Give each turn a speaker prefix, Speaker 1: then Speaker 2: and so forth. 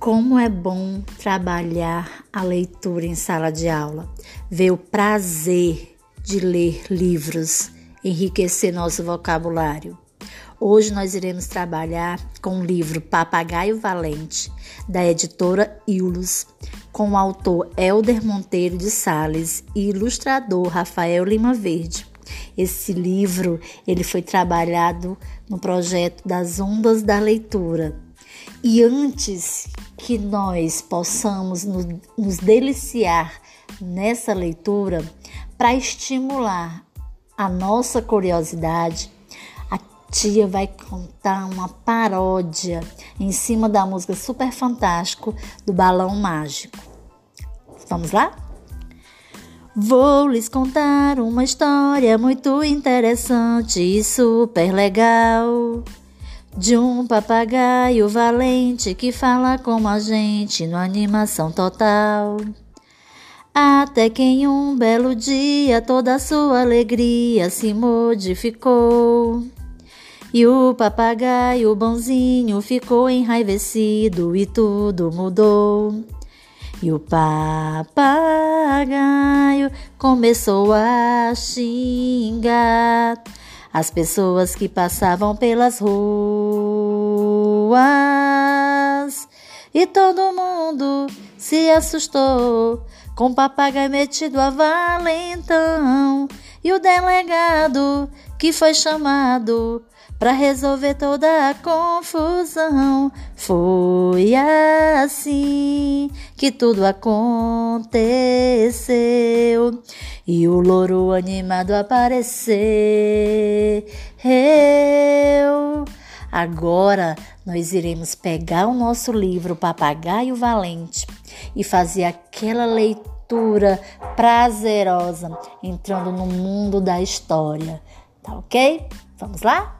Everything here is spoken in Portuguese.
Speaker 1: Como é bom trabalhar a leitura em sala de aula, ver o prazer de ler livros, enriquecer nosso vocabulário. Hoje nós iremos trabalhar com o livro Papagaio Valente, da editora Ilus, com o autor Elder Monteiro de Sales e ilustrador Rafael Lima Verde. Esse livro ele foi trabalhado no projeto das Ondas da Leitura e antes que nós possamos nos deliciar nessa leitura, para estimular a nossa curiosidade, a tia vai contar uma paródia em cima da música Super Fantástico do Balão Mágico. Vamos lá? Vou lhes contar uma história muito interessante e super legal de um papagaio valente que fala como a gente no animação total. Até que em um belo dia toda a sua alegria se modificou. E o papagaio bonzinho ficou enraivecido e tudo mudou. E o papagaio começou a xingar as pessoas que passavam pelas ruas. E todo mundo se assustou com o papagaio metido a valentão e o delegado que foi chamado para resolver toda a confusão. Foi assim que tudo aconteceu e o louro animado apareceu. Agora nós iremos pegar o nosso livro Papagaio Valente e fazer aquela leitura prazerosa entrando no mundo da história. Tá ok? Vamos lá?